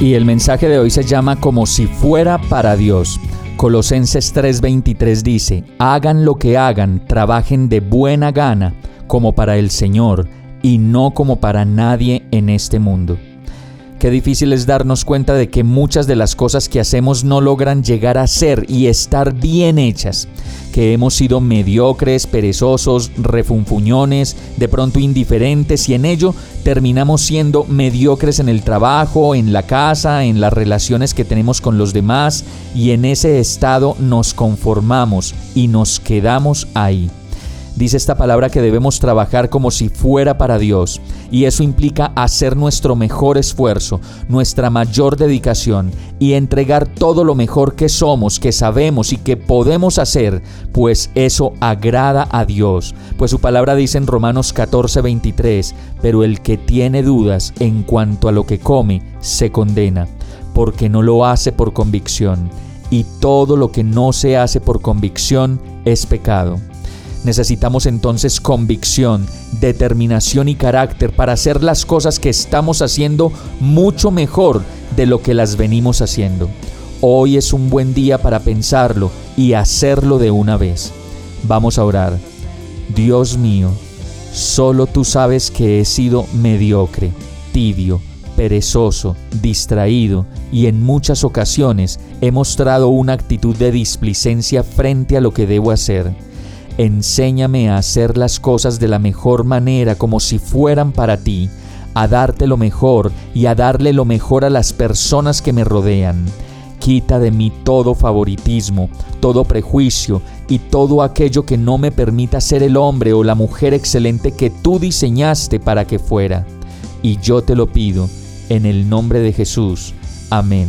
Y el mensaje de hoy se llama como si fuera para Dios. Colosenses 3:23 dice, hagan lo que hagan, trabajen de buena gana como para el Señor y no como para nadie en este mundo. Qué difícil es darnos cuenta de que muchas de las cosas que hacemos no logran llegar a ser y estar bien hechas, que hemos sido mediocres, perezosos, refunfuñones, de pronto indiferentes y en ello terminamos siendo mediocres en el trabajo, en la casa, en las relaciones que tenemos con los demás y en ese estado nos conformamos y nos quedamos ahí. Dice esta palabra que debemos trabajar como si fuera para Dios y eso implica hacer nuestro mejor esfuerzo, nuestra mayor dedicación y entregar todo lo mejor que somos, que sabemos y que podemos hacer, pues eso agrada a Dios. Pues su palabra dice en Romanos 14:23, pero el que tiene dudas en cuanto a lo que come, se condena, porque no lo hace por convicción, y todo lo que no se hace por convicción es pecado. Necesitamos entonces convicción, determinación y carácter para hacer las cosas que estamos haciendo mucho mejor de lo que las venimos haciendo. Hoy es un buen día para pensarlo y hacerlo de una vez. Vamos a orar. Dios mío, solo tú sabes que he sido mediocre, tibio, perezoso, distraído y en muchas ocasiones he mostrado una actitud de displicencia frente a lo que debo hacer. Enséñame a hacer las cosas de la mejor manera como si fueran para ti, a darte lo mejor y a darle lo mejor a las personas que me rodean. Quita de mí todo favoritismo, todo prejuicio y todo aquello que no me permita ser el hombre o la mujer excelente que tú diseñaste para que fuera. Y yo te lo pido, en el nombre de Jesús. Amén.